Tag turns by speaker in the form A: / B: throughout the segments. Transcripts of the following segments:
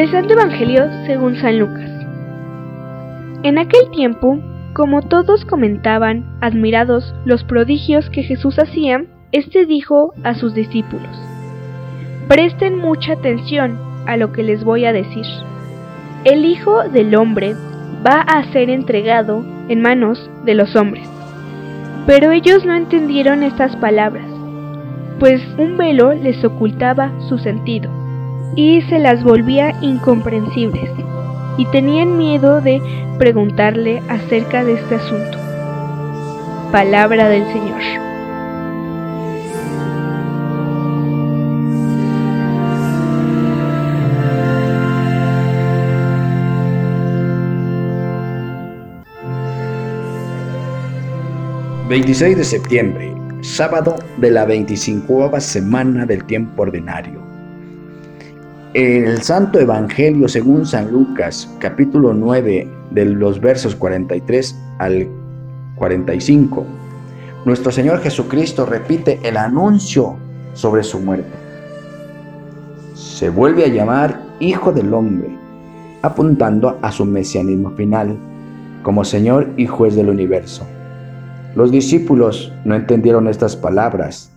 A: Del Santo Evangelio según San Lucas. En aquel tiempo, como todos comentaban, admirados, los prodigios que Jesús hacía, éste dijo a sus discípulos, Presten mucha atención a lo que les voy a decir. El Hijo del Hombre va a ser entregado en manos de los hombres. Pero ellos no entendieron estas palabras, pues un velo les ocultaba su sentido y se las volvía incomprensibles, y tenían miedo de preguntarle acerca de este asunto. Palabra del Señor.
B: 26 de septiembre, sábado de la 25 semana del tiempo ordinario. El Santo Evangelio según San Lucas, capítulo 9, de los versos 43 al 45. Nuestro Señor Jesucristo repite el anuncio sobre su muerte. Se vuelve a llamar Hijo del Hombre, apuntando a su mesianismo final, como Señor y Juez del universo. Los discípulos no entendieron estas palabras,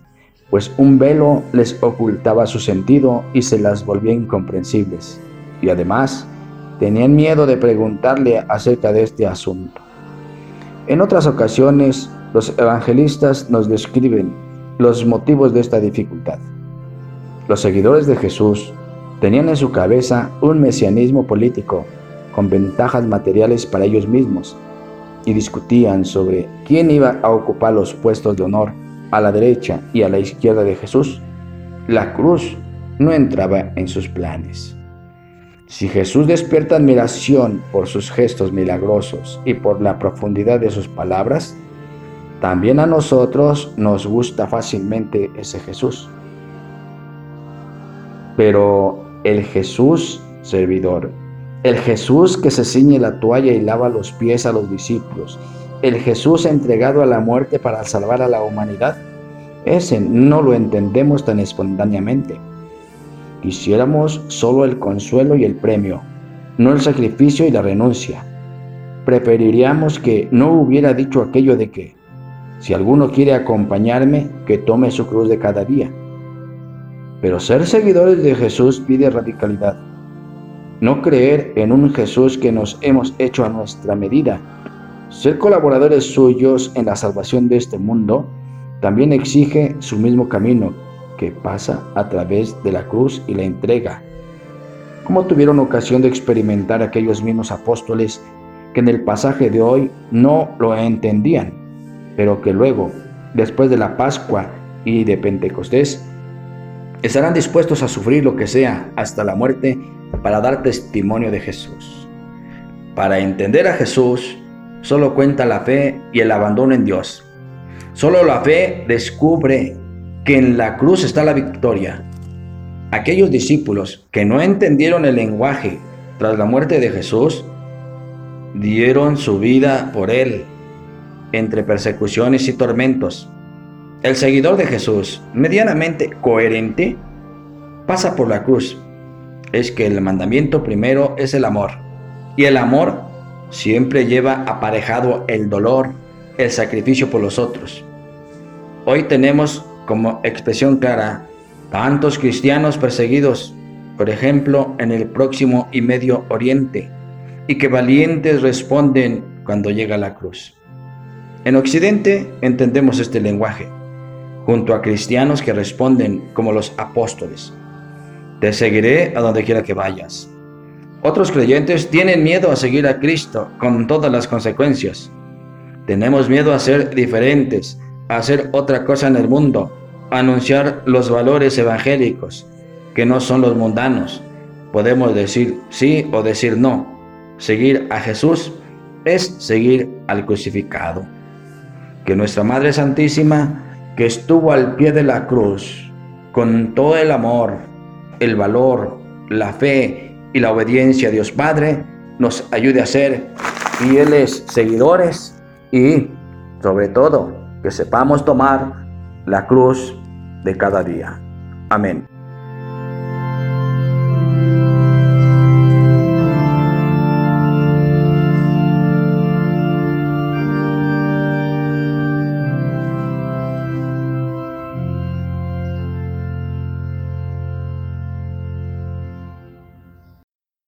B: pues un velo les ocultaba su sentido y se las volvía incomprensibles, y además tenían miedo de preguntarle acerca de este asunto. En otras ocasiones, los evangelistas nos describen los motivos de esta dificultad. Los seguidores de Jesús tenían en su cabeza un mesianismo político con ventajas materiales para ellos mismos y discutían sobre quién iba a ocupar los puestos de honor a la derecha y a la izquierda de Jesús, la cruz no entraba en sus planes. Si Jesús despierta admiración por sus gestos milagrosos y por la profundidad de sus palabras, también a nosotros nos gusta fácilmente ese Jesús. Pero el Jesús servidor el Jesús que se ciñe la toalla y lava los pies a los discípulos. El Jesús entregado a la muerte para salvar a la humanidad. Ese no lo entendemos tan espontáneamente. Quisiéramos solo el consuelo y el premio, no el sacrificio y la renuncia. Preferiríamos que no hubiera dicho aquello de que, si alguno quiere acompañarme, que tome su cruz de cada día. Pero ser seguidores de Jesús pide radicalidad no creer en un Jesús que nos hemos hecho a nuestra medida. Ser colaboradores suyos en la salvación de este mundo también exige su mismo camino, que pasa a través de la cruz y la entrega. ¿Cómo tuvieron ocasión de experimentar aquellos mismos apóstoles que en el pasaje de hoy no lo entendían, pero que luego, después de la Pascua y de Pentecostés, estarán dispuestos a sufrir lo que sea hasta la muerte para dar testimonio de Jesús. Para entender a Jesús, solo cuenta la fe y el abandono en Dios. Solo la fe descubre que en la cruz está la victoria. Aquellos discípulos que no entendieron el lenguaje tras la muerte de Jesús, dieron su vida por Él entre persecuciones y tormentos. El seguidor de Jesús, medianamente coherente, pasa por la cruz es que el mandamiento primero es el amor. Y el amor siempre lleva aparejado el dolor, el sacrificio por los otros. Hoy tenemos como expresión clara tantos cristianos perseguidos, por ejemplo, en el próximo y medio oriente, y que valientes responden cuando llega la cruz. En Occidente entendemos este lenguaje, junto a cristianos que responden como los apóstoles. Te seguiré a donde quiera que vayas. Otros creyentes tienen miedo a seguir a Cristo con todas las consecuencias. Tenemos miedo a ser diferentes, a hacer otra cosa en el mundo, a anunciar los valores evangélicos, que no son los mundanos. Podemos decir sí o decir no. Seguir a Jesús es seguir al crucificado. Que nuestra Madre Santísima, que estuvo al pie de la cruz, con todo el amor, el valor, la fe y la obediencia a Dios Padre nos ayude a ser fieles seguidores y sobre todo que sepamos tomar la cruz de cada día. Amén.